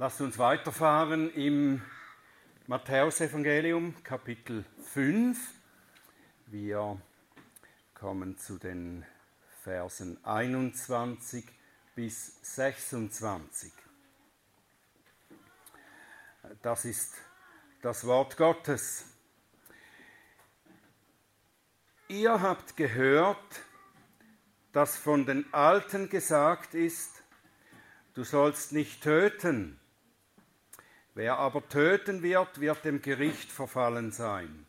Lasst uns weiterfahren im Matthäusevangelium Kapitel 5. Wir kommen zu den Versen 21 bis 26. Das ist das Wort Gottes. Ihr habt gehört, dass von den Alten gesagt ist, du sollst nicht töten. Wer aber töten wird, wird dem Gericht verfallen sein.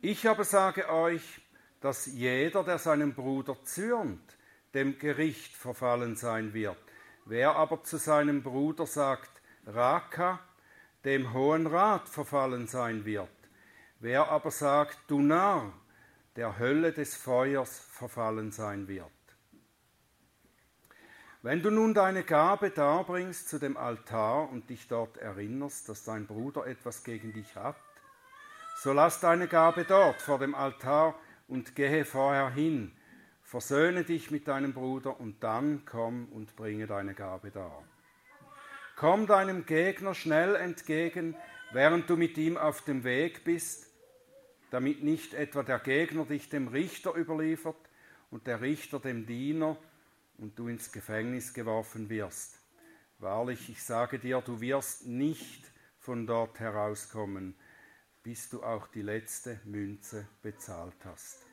Ich aber sage euch, dass jeder, der seinem Bruder zürnt, dem Gericht verfallen sein wird. Wer aber zu seinem Bruder sagt, Raka, dem Hohen Rat verfallen sein wird. Wer aber sagt, du Narr, der Hölle des Feuers verfallen sein wird. Wenn du nun deine Gabe darbringst zu dem Altar und dich dort erinnerst, dass dein Bruder etwas gegen dich hat, so lass deine Gabe dort vor dem Altar und gehe vorher hin, versöhne dich mit deinem Bruder und dann komm und bringe deine Gabe dar. Komm deinem Gegner schnell entgegen, während du mit ihm auf dem Weg bist, damit nicht etwa der Gegner dich dem Richter überliefert und der Richter dem Diener, und du ins Gefängnis geworfen wirst. Wahrlich, ich sage dir, du wirst nicht von dort herauskommen, bis du auch die letzte Münze bezahlt hast.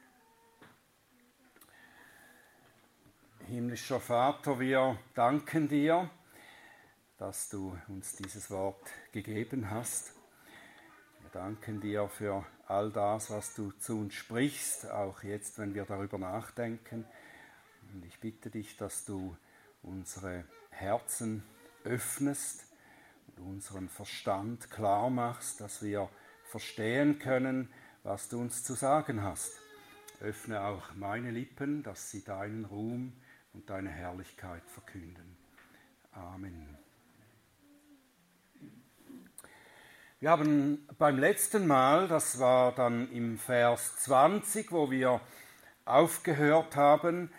Himmlischer Vater, wir danken dir, dass du uns dieses Wort gegeben hast. Wir danken dir für all das, was du zu uns sprichst, auch jetzt, wenn wir darüber nachdenken. Und ich bitte dich, dass du unsere Herzen öffnest und unseren Verstand klar machst, dass wir verstehen können, was du uns zu sagen hast. Öffne auch meine Lippen, dass sie deinen Ruhm und deine Herrlichkeit verkünden. Amen. Wir haben beim letzten Mal, das war dann im Vers 20, wo wir aufgehört haben,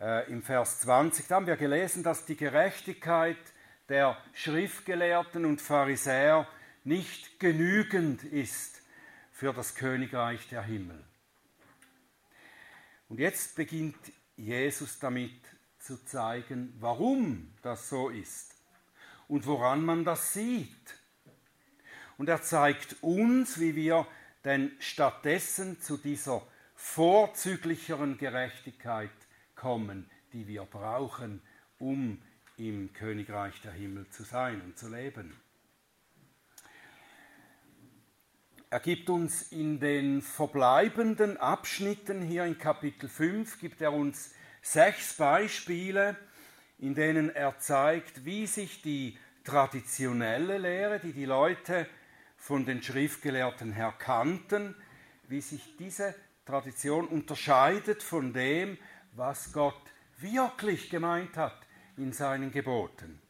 äh, im Vers 20, da haben wir gelesen, dass die Gerechtigkeit der Schriftgelehrten und Pharisäer nicht genügend ist für das Königreich der Himmel. Und jetzt beginnt Jesus damit zu zeigen, warum das so ist und woran man das sieht. Und er zeigt uns, wie wir denn stattdessen zu dieser vorzüglicheren Gerechtigkeit kommen, die wir brauchen, um im Königreich der Himmel zu sein und zu leben. Er gibt uns in den verbleibenden Abschnitten hier in Kapitel 5, gibt er uns sechs Beispiele, in denen er zeigt, wie sich die traditionelle Lehre, die die Leute von den Schriftgelehrten her kannten, wie sich diese Tradition unterscheidet von dem, was Gott wirklich gemeint hat in seinen Geboten.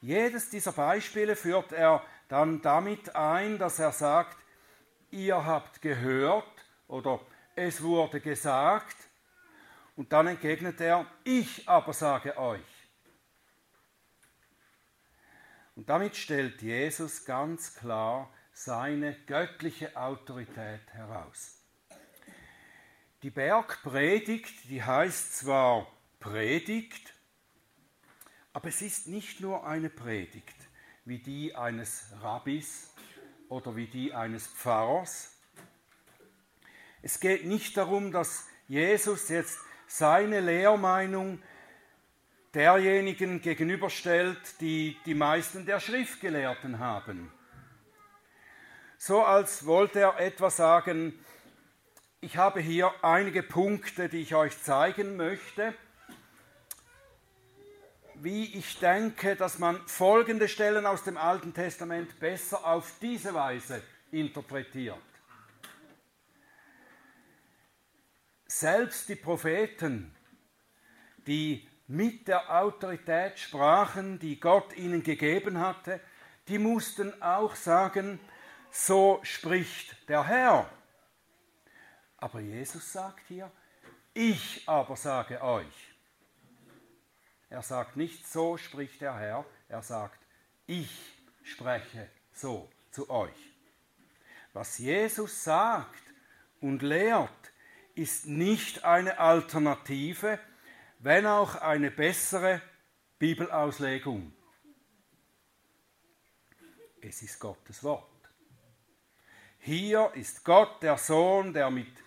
Jedes dieser Beispiele führt er dann damit ein, dass er sagt, ihr habt gehört oder es wurde gesagt, und dann entgegnet er, ich aber sage euch. Und damit stellt Jesus ganz klar seine göttliche Autorität heraus. Die Bergpredigt, die heißt zwar Predigt, aber es ist nicht nur eine Predigt wie die eines Rabbis oder wie die eines Pfarrers. Es geht nicht darum, dass Jesus jetzt seine Lehrmeinung derjenigen gegenüberstellt, die die meisten der Schriftgelehrten haben. So als wollte er etwa sagen, ich habe hier einige Punkte, die ich euch zeigen möchte, wie ich denke, dass man folgende Stellen aus dem Alten Testament besser auf diese Weise interpretiert. Selbst die Propheten, die mit der Autorität sprachen, die Gott ihnen gegeben hatte, die mussten auch sagen, so spricht der Herr. Aber Jesus sagt hier, ich aber sage euch. Er sagt nicht, so spricht der Herr, Er sagt, ich spreche so zu euch. Was Jesus sagt und lehrt, ist nicht eine Alternative, wenn auch eine bessere Bibelauslegung. Es ist Gottes Wort. Hier ist Gott der Sohn, der mit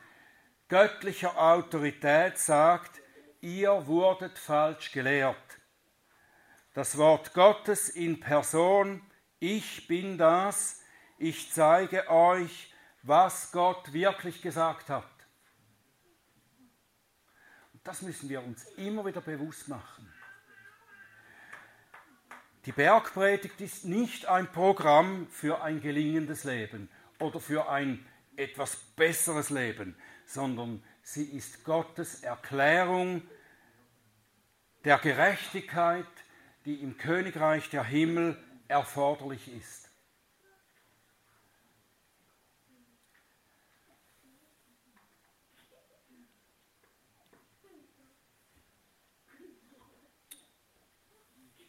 göttlicher Autorität sagt, ihr wurdet falsch gelehrt. Das Wort Gottes in Person, ich bin das, ich zeige euch, was Gott wirklich gesagt hat. Und das müssen wir uns immer wieder bewusst machen. Die Bergpredigt ist nicht ein Programm für ein gelingendes Leben oder für ein etwas besseres Leben, sondern sie ist Gottes Erklärung der Gerechtigkeit, die im Königreich der Himmel erforderlich ist.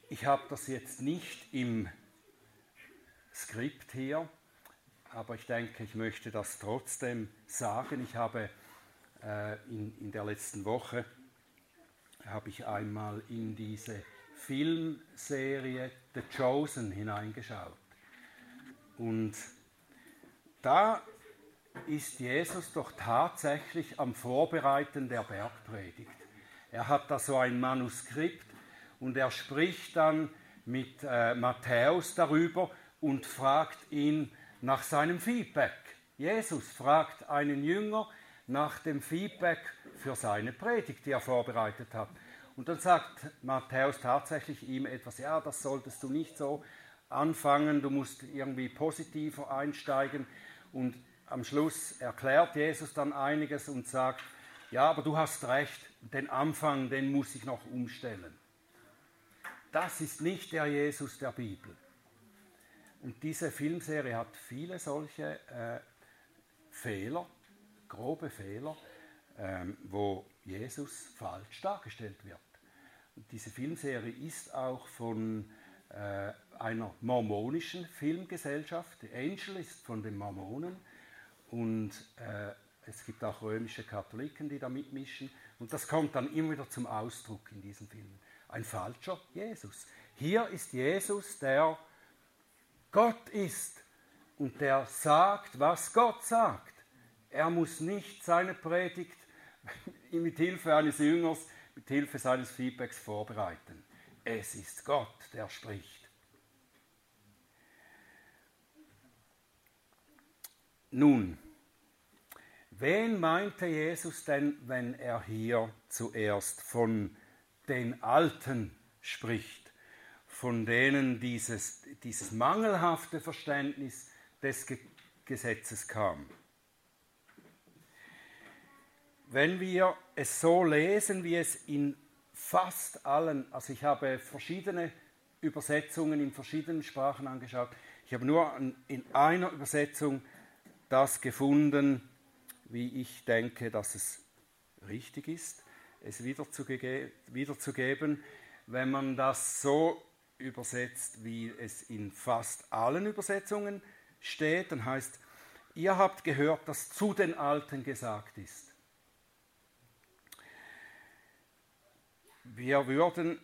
Ich habe das jetzt nicht im Skript hier, aber ich denke, ich möchte das trotzdem sagen. Ich habe äh, in, in der letzten Woche habe ich einmal in diese Filmserie The Chosen hineingeschaut. Und da ist Jesus doch tatsächlich am Vorbereiten der Bergpredigt. Er hat da so ein Manuskript und er spricht dann mit äh, Matthäus darüber und fragt ihn nach seinem Feedback. Jesus fragt einen Jünger, nach dem Feedback für seine Predigt, die er vorbereitet hat. Und dann sagt Matthäus tatsächlich ihm etwas, ja, das solltest du nicht so anfangen, du musst irgendwie positiver einsteigen. Und am Schluss erklärt Jesus dann einiges und sagt, ja, aber du hast recht, den Anfang, den muss ich noch umstellen. Das ist nicht der Jesus der Bibel. Und diese Filmserie hat viele solche äh, Fehler, grobe Fehler, ähm, wo Jesus falsch dargestellt wird. Und diese Filmserie ist auch von äh, einer mormonischen Filmgesellschaft. Die Angel ist von den Mormonen und äh, es gibt auch römische Katholiken, die da mitmischen. Und das kommt dann immer wieder zum Ausdruck in diesen Filmen. Ein falscher Jesus. Hier ist Jesus, der Gott ist und der sagt, was Gott sagt. Er muss nicht seine Predigt mit Hilfe eines Jüngers, mit Hilfe seines Feedbacks vorbereiten. Es ist Gott, der spricht. Nun, wen meinte Jesus denn, wenn er hier zuerst von den Alten spricht, von denen dieses, dieses mangelhafte Verständnis des Gesetzes kam? wenn wir es so lesen, wie es in fast allen, also ich habe verschiedene Übersetzungen in verschiedenen Sprachen angeschaut, ich habe nur in einer Übersetzung das gefunden, wie ich denke, dass es richtig ist, es wiederzugeben. Wenn man das so übersetzt, wie es in fast allen Übersetzungen steht, dann heißt, ihr habt gehört, dass zu den Alten gesagt ist. Wir würden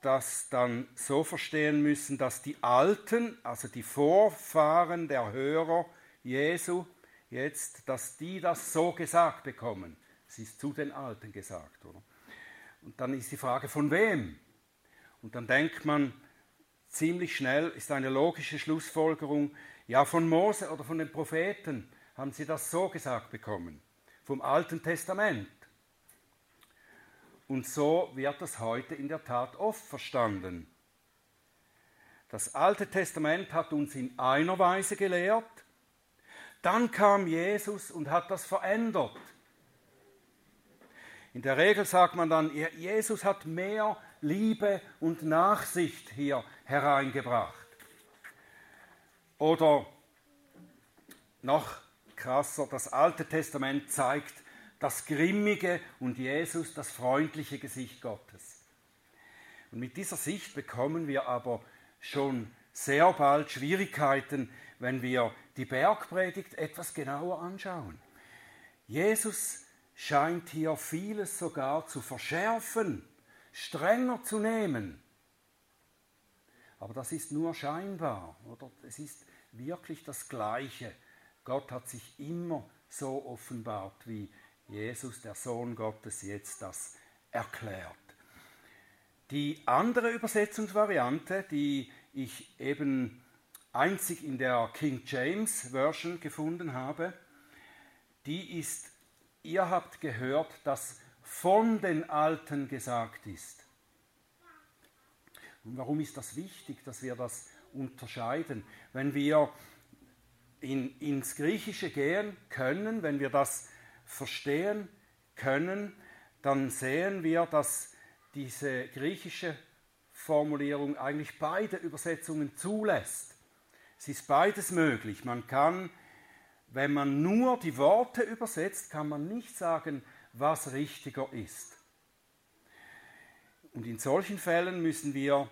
das dann so verstehen müssen, dass die Alten, also die Vorfahren der Hörer Jesu, jetzt, dass die das so gesagt bekommen. Es ist zu den Alten gesagt, oder? Und dann ist die Frage, von wem? Und dann denkt man ziemlich schnell, ist eine logische Schlussfolgerung, ja, von Mose oder von den Propheten haben sie das so gesagt bekommen, vom Alten Testament. Und so wird es heute in der Tat oft verstanden. Das Alte Testament hat uns in einer Weise gelehrt, dann kam Jesus und hat das verändert. In der Regel sagt man dann, Jesus hat mehr Liebe und Nachsicht hier hereingebracht. Oder noch krasser, das Alte Testament zeigt das grimmige und Jesus das freundliche Gesicht Gottes. Und mit dieser Sicht bekommen wir aber schon sehr bald Schwierigkeiten, wenn wir die Bergpredigt etwas genauer anschauen. Jesus scheint hier vieles sogar zu verschärfen, strenger zu nehmen. Aber das ist nur scheinbar, oder? Es ist wirklich das Gleiche. Gott hat sich immer so offenbart, wie Jesus, der Sohn Gottes, jetzt das erklärt. Die andere Übersetzungsvariante, die ich eben einzig in der King James Version gefunden habe, die ist, ihr habt gehört, dass von den Alten gesagt ist. Und warum ist das wichtig, dass wir das unterscheiden? Wenn wir in, ins Griechische gehen können, wenn wir das verstehen können, dann sehen wir, dass diese griechische Formulierung eigentlich beide Übersetzungen zulässt. Es ist beides möglich. Man kann, wenn man nur die Worte übersetzt, kann man nicht sagen, was richtiger ist. Und in solchen Fällen müssen wir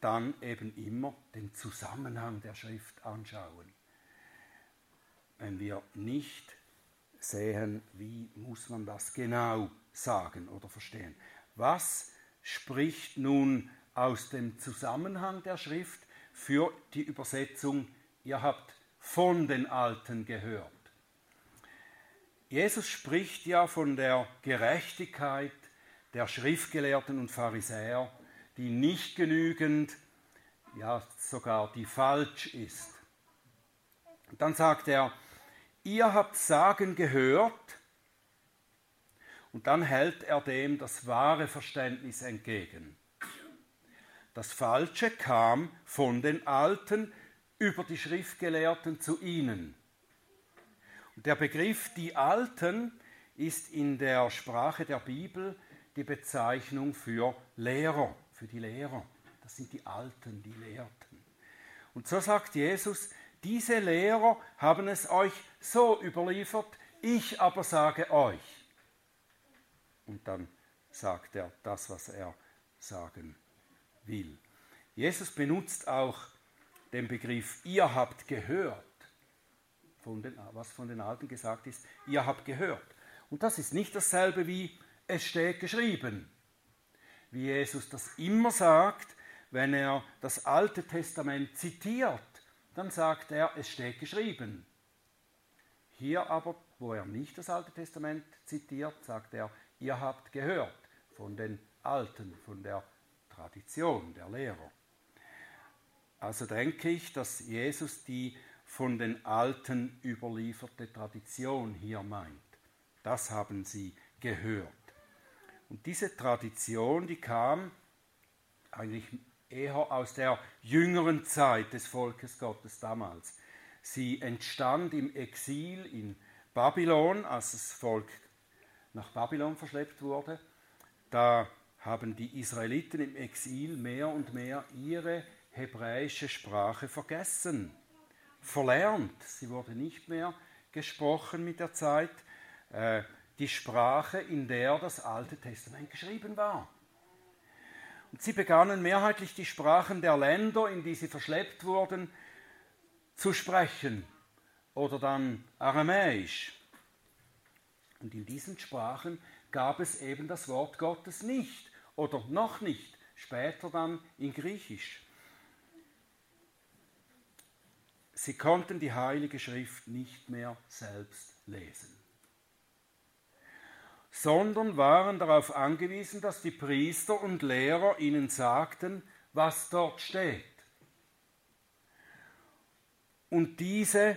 dann eben immer den Zusammenhang der Schrift anschauen. Wenn wir nicht sehen, wie muss man das genau sagen oder verstehen. Was spricht nun aus dem Zusammenhang der Schrift für die Übersetzung, ihr habt von den Alten gehört? Jesus spricht ja von der Gerechtigkeit der Schriftgelehrten und Pharisäer, die nicht genügend, ja sogar die falsch ist. Und dann sagt er, ihr habt sagen gehört, und dann hält er dem das wahre Verständnis entgegen. Das Falsche kam von den Alten über die Schriftgelehrten zu ihnen. Der Begriff die Alten ist in der Sprache der Bibel die Bezeichnung für Lehrer, für die Lehrer. Das sind die Alten, die Lehrten. Und so sagt Jesus, diese Lehrer haben es euch so überliefert, ich aber sage euch. Und dann sagt er das, was er sagen will. Jesus benutzt auch den Begriff, ihr habt gehört, von den, was von den Alten gesagt ist, ihr habt gehört. Und das ist nicht dasselbe wie es steht geschrieben. Wie Jesus das immer sagt, wenn er das Alte Testament zitiert, dann sagt er, es steht geschrieben. Hier aber, wo er nicht das Alte Testament zitiert, sagt er, ihr habt gehört von den Alten, von der Tradition der Lehrer. Also denke ich, dass Jesus die von den Alten überlieferte Tradition hier meint. Das haben sie gehört. Und diese Tradition, die kam eigentlich eher aus der jüngeren Zeit des Volkes Gottes damals. Sie entstand im Exil in Babylon, als das Volk nach Babylon verschleppt wurde. Da haben die Israeliten im Exil mehr und mehr ihre hebräische Sprache vergessen, verlernt. Sie wurde nicht mehr gesprochen mit der Zeit. Äh, die Sprache, in der das Alte Testament geschrieben war. Und sie begannen mehrheitlich die Sprachen der Länder, in die sie verschleppt wurden, zu sprechen oder dann Aramäisch. Und in diesen Sprachen gab es eben das Wort Gottes nicht oder noch nicht, später dann in Griechisch. Sie konnten die Heilige Schrift nicht mehr selbst lesen, sondern waren darauf angewiesen, dass die Priester und Lehrer ihnen sagten, was dort steht. Und diese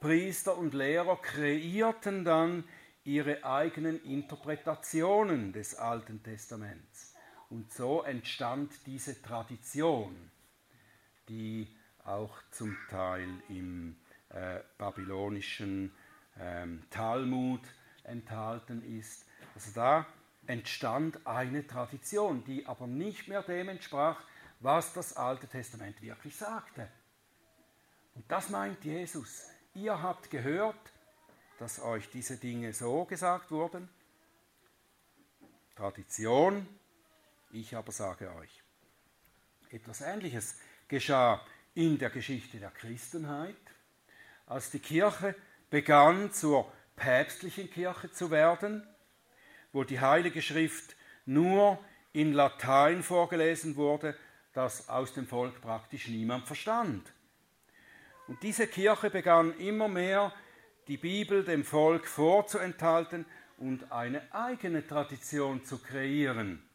Priester und Lehrer kreierten dann ihre eigenen Interpretationen des Alten Testaments. Und so entstand diese Tradition, die auch zum Teil im äh, babylonischen ähm, Talmud enthalten ist. Also da entstand eine Tradition, die aber nicht mehr dem entsprach, was das Alte Testament wirklich sagte. Und das meint Jesus. Ihr habt gehört, dass euch diese Dinge so gesagt wurden. Tradition, ich aber sage euch. Etwas Ähnliches geschah in der Geschichte der Christenheit, als die Kirche begann zur päpstlichen Kirche zu werden, wo die Heilige Schrift nur in Latein vorgelesen wurde, das aus dem Volk praktisch niemand verstand. Und diese Kirche begann immer mehr die Bibel dem Volk vorzuenthalten und eine eigene Tradition zu kreieren.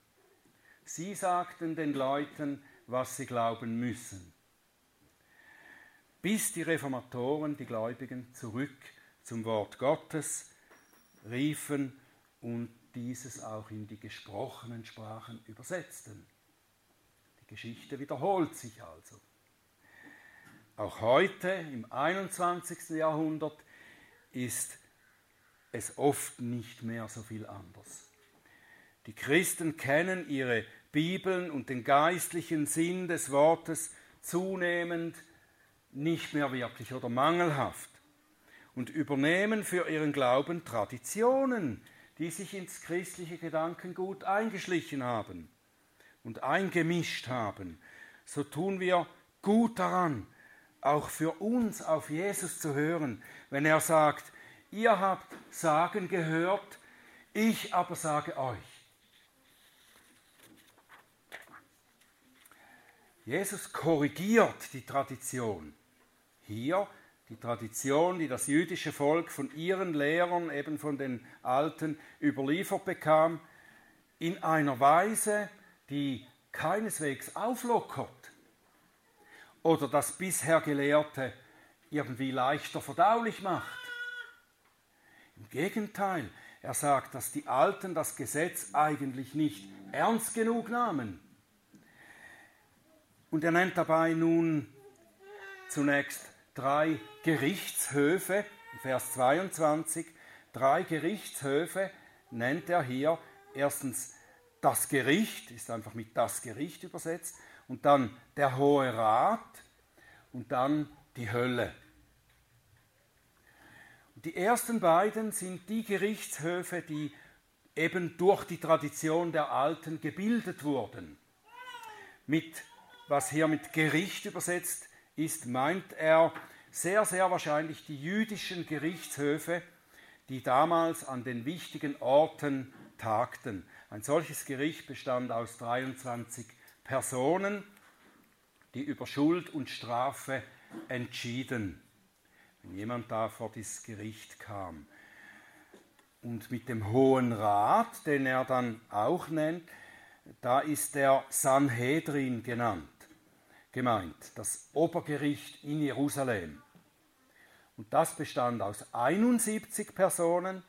Sie sagten den Leuten, was sie glauben müssen. Bis die Reformatoren, die Gläubigen, zurück zum Wort Gottes riefen und dieses auch in die gesprochenen Sprachen übersetzten. Die Geschichte wiederholt sich also. Auch heute, im 21. Jahrhundert, ist es oft nicht mehr so viel anders. Die Christen kennen ihre Bibeln und den geistlichen Sinn des Wortes zunehmend nicht mehr wirklich oder mangelhaft und übernehmen für ihren Glauben Traditionen, die sich ins christliche Gedankengut eingeschlichen haben und eingemischt haben. So tun wir gut daran, auch für uns auf Jesus zu hören, wenn er sagt, ihr habt Sagen gehört, ich aber sage euch. Jesus korrigiert die Tradition. Hier die Tradition, die das jüdische Volk von ihren Lehrern, eben von den Alten, überliefert bekam, in einer Weise, die keineswegs auflockert oder das bisher Gelehrte irgendwie leichter verdaulich macht. Im Gegenteil, er sagt, dass die Alten das Gesetz eigentlich nicht ernst genug nahmen. Und er nennt dabei nun zunächst drei Gerichtshöfe, Vers 22, drei Gerichtshöfe nennt er hier. Erstens das Gericht, ist einfach mit das Gericht übersetzt, und dann der Hohe Rat und dann die Hölle. Die ersten beiden sind die Gerichtshöfe, die eben durch die Tradition der Alten gebildet wurden. Mit, was hier mit Gericht übersetzt ist, meint er sehr, sehr wahrscheinlich die jüdischen Gerichtshöfe, die damals an den wichtigen Orten tagten. Ein solches Gericht bestand aus 23 Personen, die über Schuld und Strafe entschieden wenn jemand da vor das Gericht kam. Und mit dem Hohen Rat, den er dann auch nennt, da ist der Sanhedrin genannt, gemeint, das Obergericht in Jerusalem. Und das bestand aus 71 Personen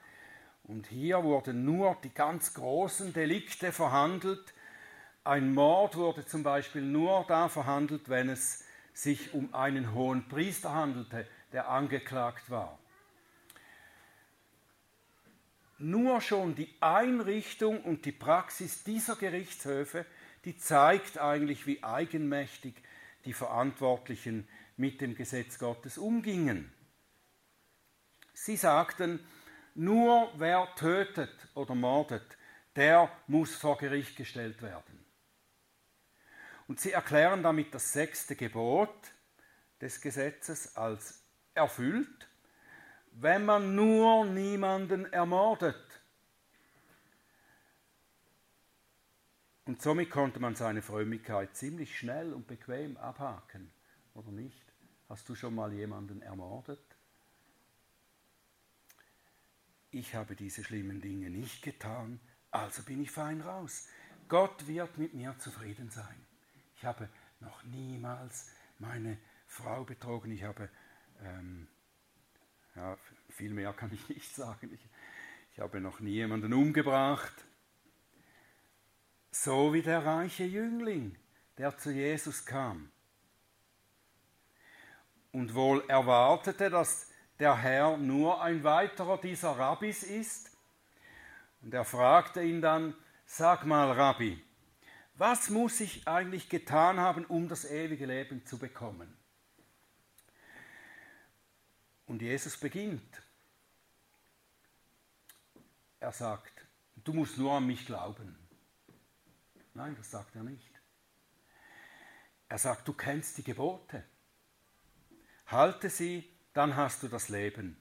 und hier wurden nur die ganz großen Delikte verhandelt. Ein Mord wurde zum Beispiel nur da verhandelt, wenn es sich um einen hohen Priester handelte, der angeklagt war. Nur schon die Einrichtung und die Praxis dieser Gerichtshöfe, die zeigt eigentlich, wie eigenmächtig die Verantwortlichen mit dem Gesetz Gottes umgingen. Sie sagten, nur wer tötet oder mordet, der muss vor Gericht gestellt werden. Und sie erklären damit das sechste Gebot des Gesetzes als erfüllt, wenn man nur niemanden ermordet. Und somit konnte man seine Frömmigkeit ziemlich schnell und bequem abhaken, oder nicht? Hast du schon mal jemanden ermordet? Ich habe diese schlimmen Dinge nicht getan, also bin ich fein raus. Gott wird mit mir zufrieden sein. Ich habe noch niemals meine Frau betrogen, ich habe ähm, ja, viel mehr kann ich nicht sagen. Ich, ich habe noch nie jemanden umgebracht. So wie der reiche Jüngling, der zu Jesus kam und wohl erwartete, dass der Herr nur ein weiterer dieser Rabbis ist. Und er fragte ihn dann, sag mal Rabbi, was muss ich eigentlich getan haben, um das ewige Leben zu bekommen? Und Jesus beginnt. Er sagt, du musst nur an mich glauben. Nein, das sagt er nicht. Er sagt, du kennst die Gebote. Halte sie, dann hast du das Leben.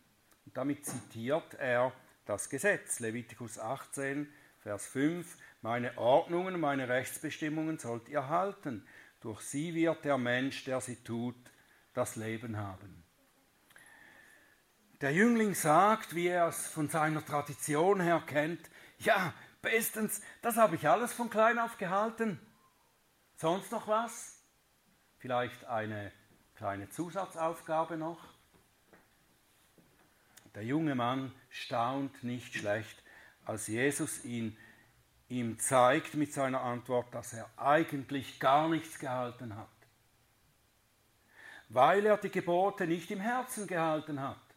Und damit zitiert er das Gesetz, Levitikus 18, Vers 5. Meine Ordnungen, meine Rechtsbestimmungen sollt ihr halten. Durch sie wird der Mensch, der sie tut, das Leben haben. Der Jüngling sagt, wie er es von seiner Tradition her kennt, ja, bestens, das habe ich alles von klein auf gehalten. Sonst noch was? Vielleicht eine kleine Zusatzaufgabe noch? Der junge Mann staunt nicht schlecht, als Jesus ihn, ihm zeigt mit seiner Antwort, dass er eigentlich gar nichts gehalten hat, weil er die Gebote nicht im Herzen gehalten hat.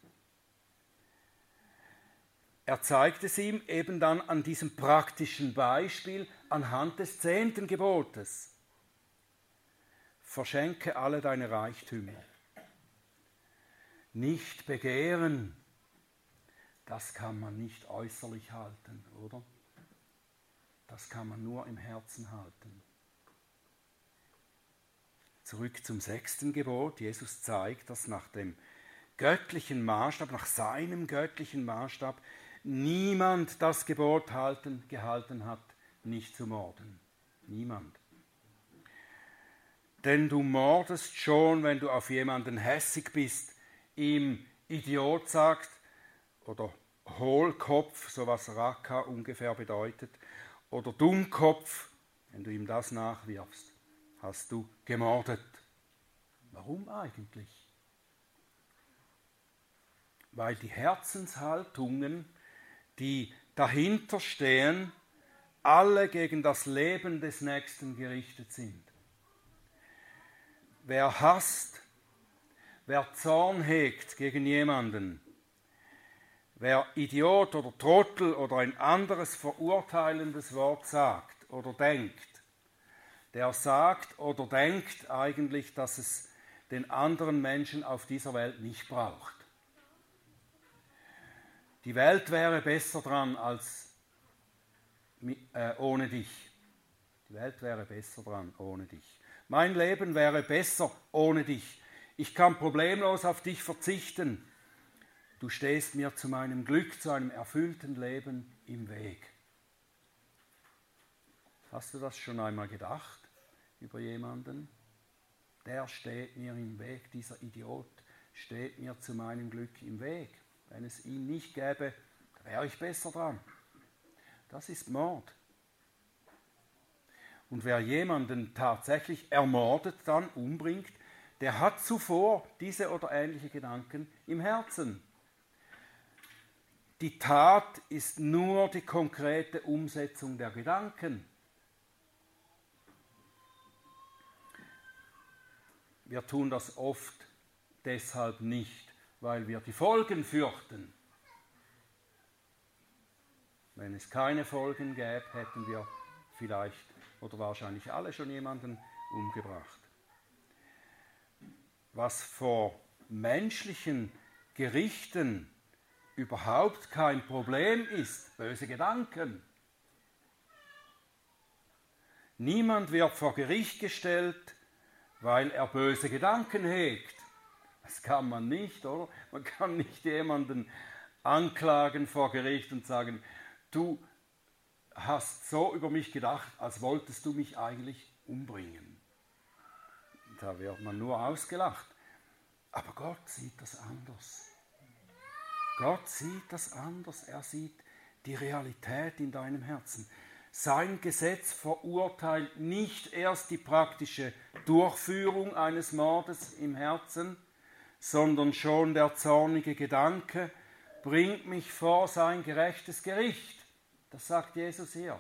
Er zeigt es ihm eben dann an diesem praktischen Beispiel anhand des zehnten Gebotes. Verschenke alle deine Reichtümer. Nicht begehren, das kann man nicht äußerlich halten, oder? Das kann man nur im Herzen halten. Zurück zum sechsten Gebot. Jesus zeigt, dass nach dem göttlichen Maßstab, nach seinem göttlichen Maßstab, niemand das Gebot halten, gehalten hat, nicht zu morden. Niemand. Denn du mordest schon, wenn du auf jemanden hässig bist, ihm Idiot sagst oder Hohlkopf, so was Raka ungefähr bedeutet, oder Dummkopf, wenn du ihm das nachwirfst, hast du gemordet. Warum eigentlich? Weil die Herzenshaltungen die dahinter stehen, alle gegen das Leben des Nächsten gerichtet sind. Wer hasst, wer Zorn hegt gegen jemanden, wer Idiot oder Trottel oder ein anderes verurteilendes Wort sagt oder denkt, der sagt oder denkt eigentlich, dass es den anderen Menschen auf dieser Welt nicht braucht. Die Welt wäre besser dran als äh, ohne dich. Die Welt wäre besser dran ohne dich. Mein Leben wäre besser ohne dich. Ich kann problemlos auf dich verzichten. Du stehst mir zu meinem Glück, zu einem erfüllten Leben im Weg. Hast du das schon einmal gedacht über jemanden? Der steht mir im Weg, dieser Idiot steht mir zu meinem Glück im Weg. Wenn es ihn nicht gäbe, wäre ich besser dran. Das ist Mord. Und wer jemanden tatsächlich ermordet, dann umbringt, der hat zuvor diese oder ähnliche Gedanken im Herzen. Die Tat ist nur die konkrete Umsetzung der Gedanken. Wir tun das oft deshalb nicht, weil wir die Folgen fürchten. Wenn es keine Folgen gäbe, hätten wir vielleicht oder wahrscheinlich alle schon jemanden umgebracht. Was vor menschlichen Gerichten überhaupt kein Problem ist, böse Gedanken. Niemand wird vor Gericht gestellt, weil er böse Gedanken hegt. Das kann man nicht, oder? Man kann nicht jemanden anklagen vor Gericht und sagen, du hast so über mich gedacht, als wolltest du mich eigentlich umbringen. Da wird man nur ausgelacht. Aber Gott sieht das anders. Gott sieht das anders. Er sieht die Realität in deinem Herzen. Sein Gesetz verurteilt nicht erst die praktische Durchführung eines Mordes im Herzen, sondern schon der zornige Gedanke bringt mich vor sein gerechtes Gericht. Das sagt Jesus hier.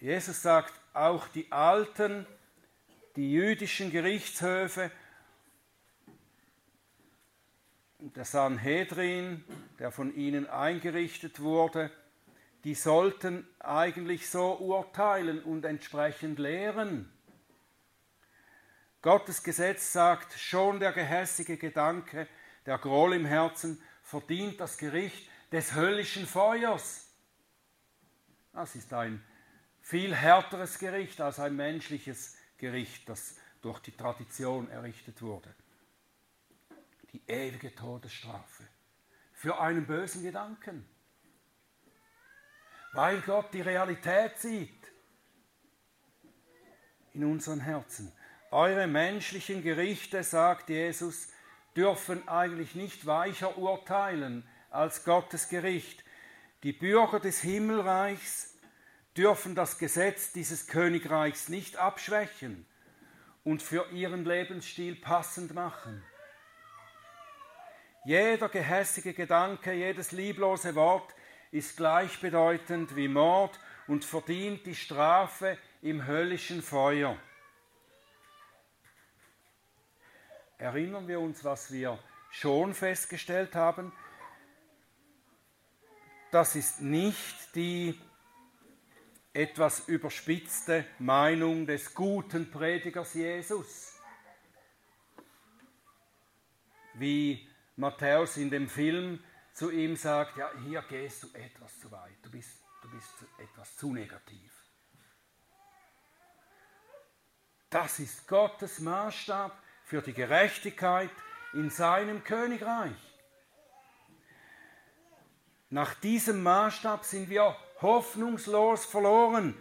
Jesus sagt, auch die alten, die jüdischen Gerichtshöfe der Sanhedrin, der von ihnen eingerichtet wurde, die sollten eigentlich so urteilen und entsprechend lehren. Gottes Gesetz sagt, schon der gehässige Gedanke, der Groll im Herzen, verdient das Gericht des höllischen Feuers. Das ist ein viel härteres Gericht als ein menschliches Gericht, das durch die Tradition errichtet wurde. Die ewige Todesstrafe für einen bösen Gedanken, weil Gott die Realität sieht in unseren Herzen. Eure menschlichen Gerichte, sagt Jesus, dürfen eigentlich nicht weicher urteilen als Gottes Gericht. Die Bürger des Himmelreichs dürfen das Gesetz dieses Königreichs nicht abschwächen und für ihren Lebensstil passend machen. Jeder gehässige Gedanke, jedes lieblose Wort ist gleichbedeutend wie Mord und verdient die Strafe im höllischen Feuer. Erinnern wir uns, was wir schon festgestellt haben. Das ist nicht die etwas überspitzte Meinung des guten Predigers Jesus, wie Matthäus in dem Film zu ihm sagt, ja, hier gehst du etwas zu weit, du bist, du bist etwas zu negativ. Das ist Gottes Maßstab für die Gerechtigkeit in seinem Königreich. Nach diesem Maßstab sind wir hoffnungslos verloren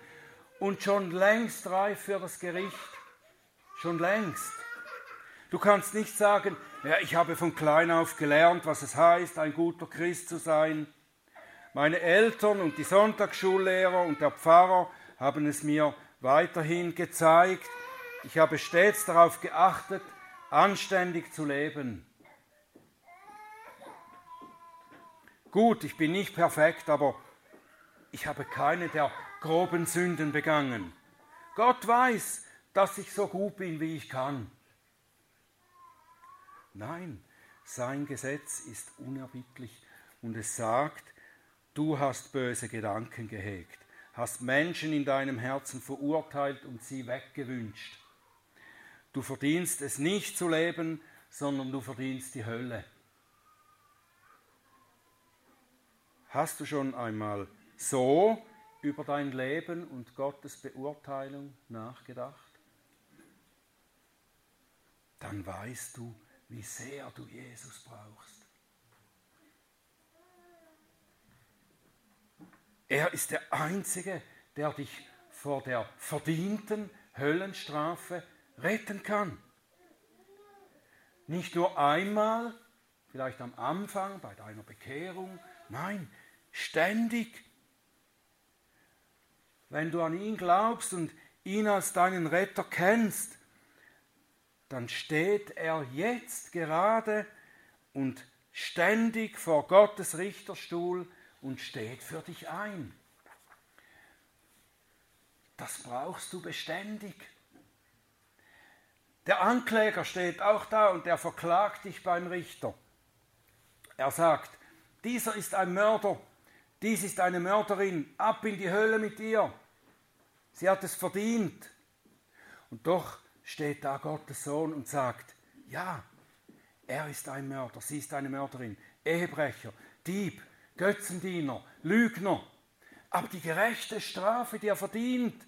und schon längst reif für das Gericht. Schon längst. Du kannst nicht sagen, ja, ich habe von klein auf gelernt, was es heißt, ein guter Christ zu sein. Meine Eltern und die Sonntagsschullehrer und der Pfarrer haben es mir weiterhin gezeigt. Ich habe stets darauf geachtet, anständig zu leben. Gut, ich bin nicht perfekt, aber ich habe keine der groben Sünden begangen. Gott weiß, dass ich so gut bin, wie ich kann. Nein, sein Gesetz ist unerbittlich und es sagt, du hast böse Gedanken gehegt, hast Menschen in deinem Herzen verurteilt und sie weggewünscht. Du verdienst es nicht zu leben, sondern du verdienst die Hölle. Hast du schon einmal so über dein Leben und Gottes Beurteilung nachgedacht? Dann weißt du, wie sehr du Jesus brauchst. Er ist der Einzige, der dich vor der verdienten Höllenstrafe retten kann. Nicht nur einmal, vielleicht am Anfang bei deiner Bekehrung, nein, ständig wenn du an ihn glaubst und ihn als deinen Retter kennst, dann steht er jetzt gerade und ständig vor Gottes Richterstuhl und steht für dich ein. Das brauchst du beständig. Der Ankläger steht auch da und er verklagt dich beim Richter. Er sagt, dieser ist ein Mörder, dies ist eine Mörderin, ab in die Hölle mit ihr. Sie hat es verdient. Und doch steht da Gottes Sohn und sagt, ja, er ist ein Mörder, sie ist eine Mörderin, Ehebrecher, Dieb, Götzendiener, Lügner. Aber die gerechte Strafe, die er verdient,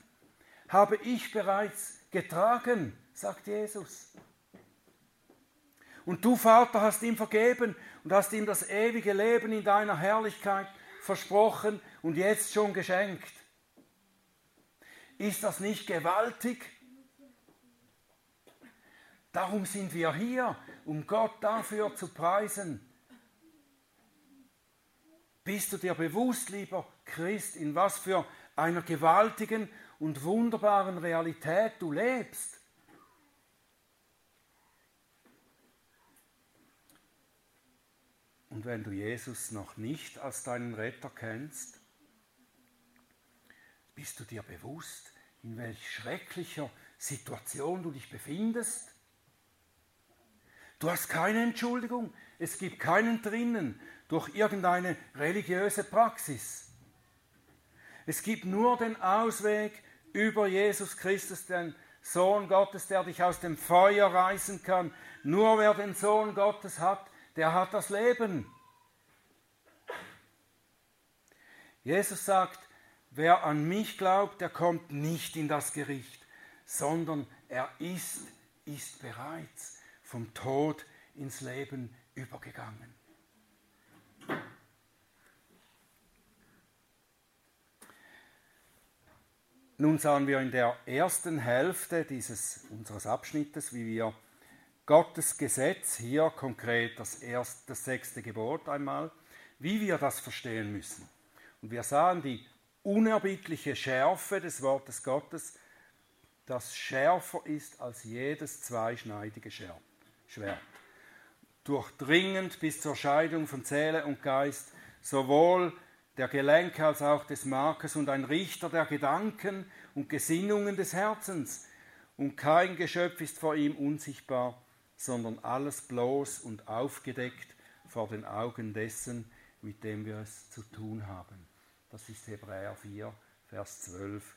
habe ich bereits getragen, sagt Jesus. Und du, Vater, hast ihm vergeben und hast ihm das ewige Leben in deiner Herrlichkeit versprochen und jetzt schon geschenkt. Ist das nicht gewaltig? Darum sind wir hier, um Gott dafür zu preisen. Bist du dir bewusst, lieber Christ, in was für einer gewaltigen und wunderbaren Realität du lebst? Und wenn du Jesus noch nicht als deinen Retter kennst, bist du dir bewusst, in welch schrecklicher Situation du dich befindest? Du hast keine Entschuldigung, es gibt keinen drinnen durch irgendeine religiöse Praxis. Es gibt nur den Ausweg über Jesus Christus, den Sohn Gottes, der dich aus dem Feuer reißen kann. Nur wer den Sohn Gottes hat, der hat das Leben. Jesus sagt, Wer an mich glaubt, der kommt nicht in das Gericht, sondern er ist, ist bereits vom Tod ins Leben übergegangen. Nun sahen wir in der ersten Hälfte dieses, unseres Abschnittes, wie wir Gottes Gesetz, hier konkret das, erste, das sechste Gebot einmal, wie wir das verstehen müssen. Und wir sahen die unerbittliche Schärfe des Wortes Gottes, das schärfer ist als jedes zweischneidige Schwert. Durchdringend bis zur Scheidung von Seele und Geist, sowohl der Gelenke als auch des Markes und ein Richter der Gedanken und Gesinnungen des Herzens. Und kein Geschöpf ist vor ihm unsichtbar, sondern alles bloß und aufgedeckt vor den Augen dessen, mit dem wir es zu tun haben. Das ist Hebräer 4, Vers 12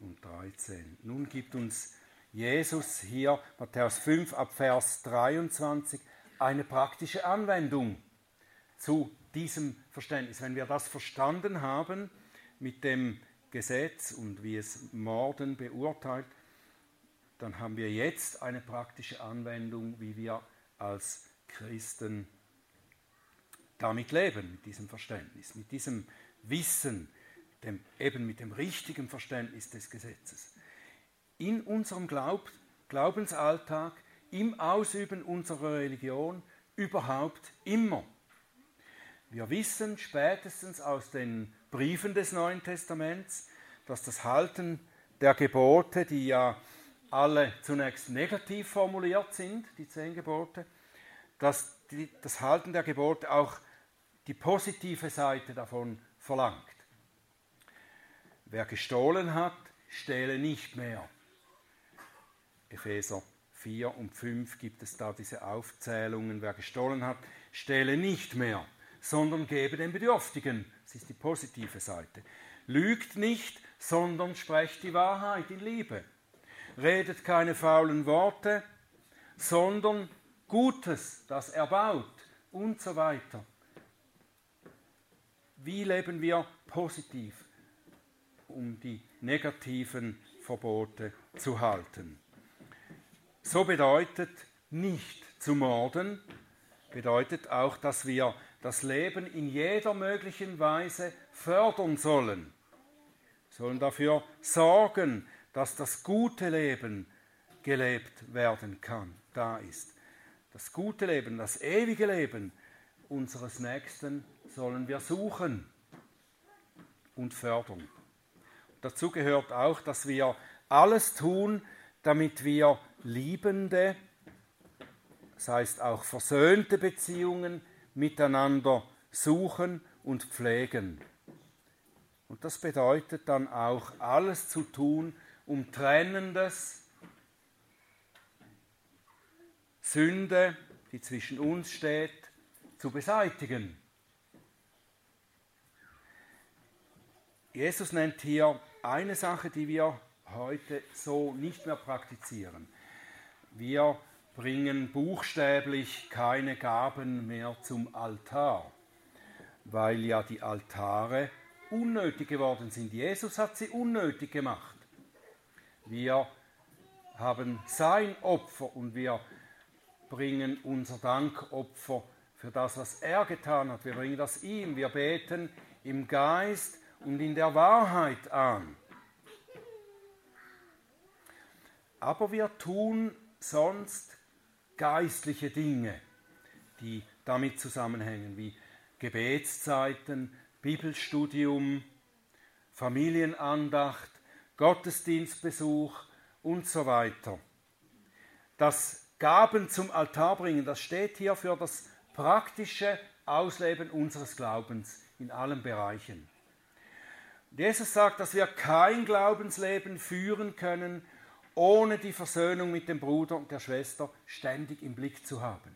und 13. Nun gibt uns Jesus hier, Matthäus 5 ab Vers 23, eine praktische Anwendung zu diesem Verständnis. Wenn wir das verstanden haben mit dem Gesetz und wie es Morden beurteilt, dann haben wir jetzt eine praktische Anwendung, wie wir als Christen damit leben, mit diesem Verständnis, mit diesem Wissen, dem, eben mit dem richtigen Verständnis des Gesetzes. In unserem Glaub, Glaubensalltag, im Ausüben unserer Religion, überhaupt immer. Wir wissen spätestens aus den Briefen des Neuen Testaments, dass das Halten der Gebote, die ja alle zunächst negativ formuliert sind, die zehn Gebote, dass die, das Halten der Gebote auch die positive Seite davon verlangt. Wer gestohlen hat, stehle nicht mehr. Epheser 4 und 5 gibt es da diese Aufzählungen. Wer gestohlen hat, stehle nicht mehr sondern gebe den Bedürftigen. Das ist die positive Seite. Lügt nicht, sondern sprecht die Wahrheit in Liebe. Redet keine faulen Worte, sondern Gutes, das erbaut und so weiter. Wie leben wir positiv, um die negativen Verbote zu halten? So bedeutet nicht zu morden, bedeutet auch, dass wir das Leben in jeder möglichen Weise fördern sollen. Sollen dafür sorgen, dass das gute Leben gelebt werden kann, da ist. Das gute Leben, das ewige Leben unseres Nächsten sollen wir suchen und fördern. Dazu gehört auch, dass wir alles tun, damit wir liebende, das heißt auch versöhnte Beziehungen miteinander suchen und pflegen. Und das bedeutet dann auch, alles zu tun, um Trennendes, Sünde, die zwischen uns steht, zu beseitigen. Jesus nennt hier eine Sache, die wir heute so nicht mehr praktizieren. Wir bringen buchstäblich keine Gaben mehr zum Altar, weil ja die Altare unnötig geworden sind. Jesus hat sie unnötig gemacht. Wir haben sein Opfer und wir bringen unser Dankopfer für das, was er getan hat. Wir bringen das ihm. Wir beten im Geist und in der Wahrheit an. Aber wir tun sonst geistliche Dinge, die damit zusammenhängen, wie Gebetszeiten, Bibelstudium, Familienandacht, Gottesdienstbesuch und so weiter. Das Gaben zum Altar bringen, das steht hier für das praktische Ausleben unseres Glaubens in allen Bereichen. Jesus sagt, dass wir kein Glaubensleben führen können, ohne die Versöhnung mit dem Bruder und der Schwester ständig im Blick zu haben.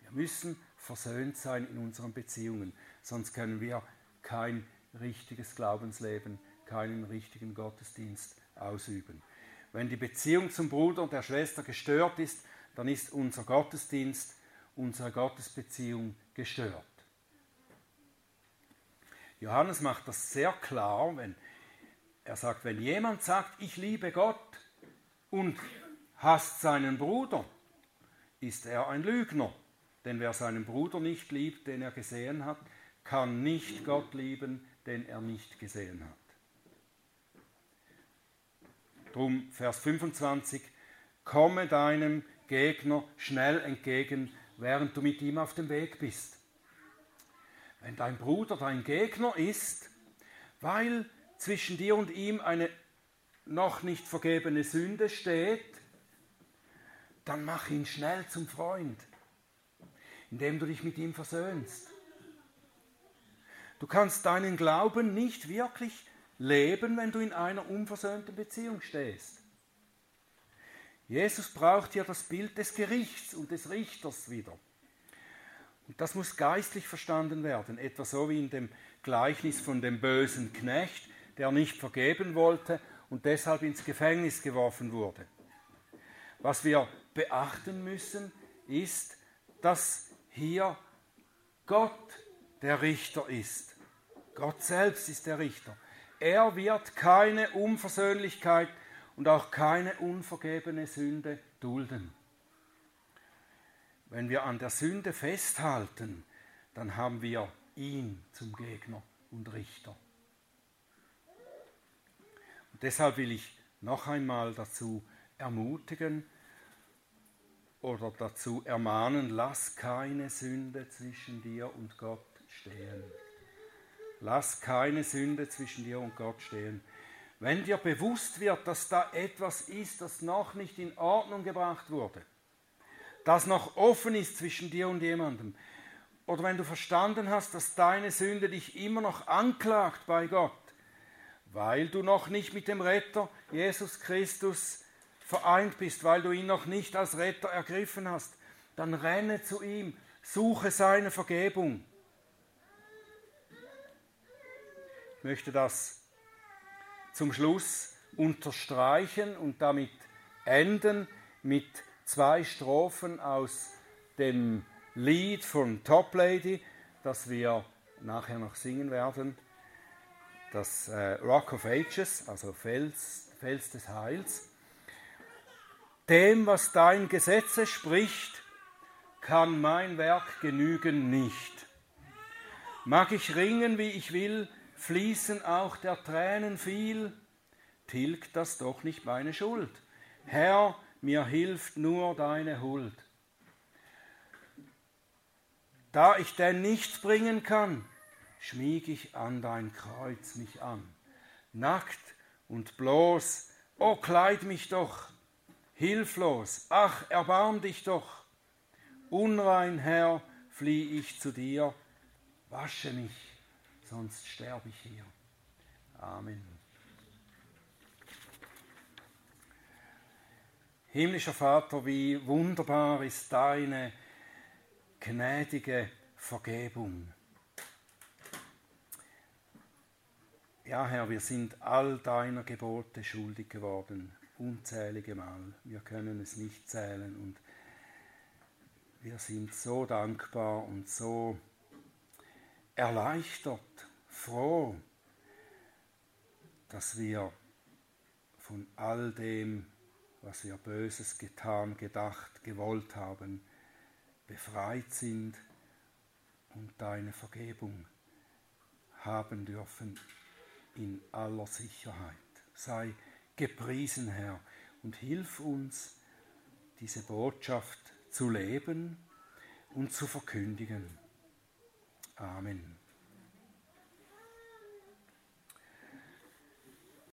Wir müssen versöhnt sein in unseren Beziehungen, sonst können wir kein richtiges Glaubensleben, keinen richtigen Gottesdienst ausüben. Wenn die Beziehung zum Bruder und der Schwester gestört ist, dann ist unser Gottesdienst, unsere Gottesbeziehung gestört. Johannes macht das sehr klar, wenn er sagt, wenn jemand sagt, ich liebe Gott, und hasst seinen Bruder, ist er ein Lügner. Denn wer seinen Bruder nicht liebt, den er gesehen hat, kann nicht Gott lieben, den er nicht gesehen hat. Drum Vers 25, komme deinem Gegner schnell entgegen, während du mit ihm auf dem Weg bist. Wenn dein Bruder dein Gegner ist, weil zwischen dir und ihm eine noch nicht vergebene Sünde steht, dann mach ihn schnell zum Freund, indem du dich mit ihm versöhnst. Du kannst deinen Glauben nicht wirklich leben, wenn du in einer unversöhnten Beziehung stehst. Jesus braucht hier das Bild des Gerichts und des Richters wieder. Und das muss geistlich verstanden werden, etwa so wie in dem Gleichnis von dem bösen Knecht, der nicht vergeben wollte und deshalb ins Gefängnis geworfen wurde. Was wir beachten müssen, ist, dass hier Gott der Richter ist. Gott selbst ist der Richter. Er wird keine Unversöhnlichkeit und auch keine unvergebene Sünde dulden. Wenn wir an der Sünde festhalten, dann haben wir ihn zum Gegner und Richter. Und deshalb will ich noch einmal dazu ermutigen oder dazu ermahnen, lass keine Sünde zwischen dir und Gott stehen. Lass keine Sünde zwischen dir und Gott stehen. Wenn dir bewusst wird, dass da etwas ist, das noch nicht in Ordnung gebracht wurde, das noch offen ist zwischen dir und jemandem, oder wenn du verstanden hast, dass deine Sünde dich immer noch anklagt bei Gott, weil du noch nicht mit dem Retter Jesus Christus vereint bist, weil du ihn noch nicht als Retter ergriffen hast, dann renne zu ihm, suche seine Vergebung. Ich möchte das zum Schluss unterstreichen und damit enden mit zwei Strophen aus dem Lied von Top Lady, das wir nachher noch singen werden. Das äh, Rock of Ages, also Fels, Fels des Heils. Dem, was dein Gesetze spricht, kann mein Werk genügen nicht. Mag ich ringen, wie ich will, fließen auch der Tränen viel, tilgt das doch nicht meine Schuld. Herr, mir hilft nur deine Huld. Da ich denn nichts bringen kann, schmieg ich an dein Kreuz mich an. Nackt und bloß, o oh, kleid mich doch, hilflos, ach, erbarm dich doch. Unrein, Herr, flieh ich zu dir, wasche mich, sonst sterbe ich hier. Amen. Himmlischer Vater, wie wunderbar ist deine gnädige Vergebung. Ja, Herr, wir sind all deiner Gebote schuldig geworden unzählige Mal. Wir können es nicht zählen und wir sind so dankbar und so erleichtert, froh, dass wir von all dem, was wir Böses getan, gedacht, gewollt haben, befreit sind und deine Vergebung haben dürfen in aller Sicherheit. Sei Gepriesen, Herr, und hilf uns, diese Botschaft zu leben und zu verkündigen. Amen.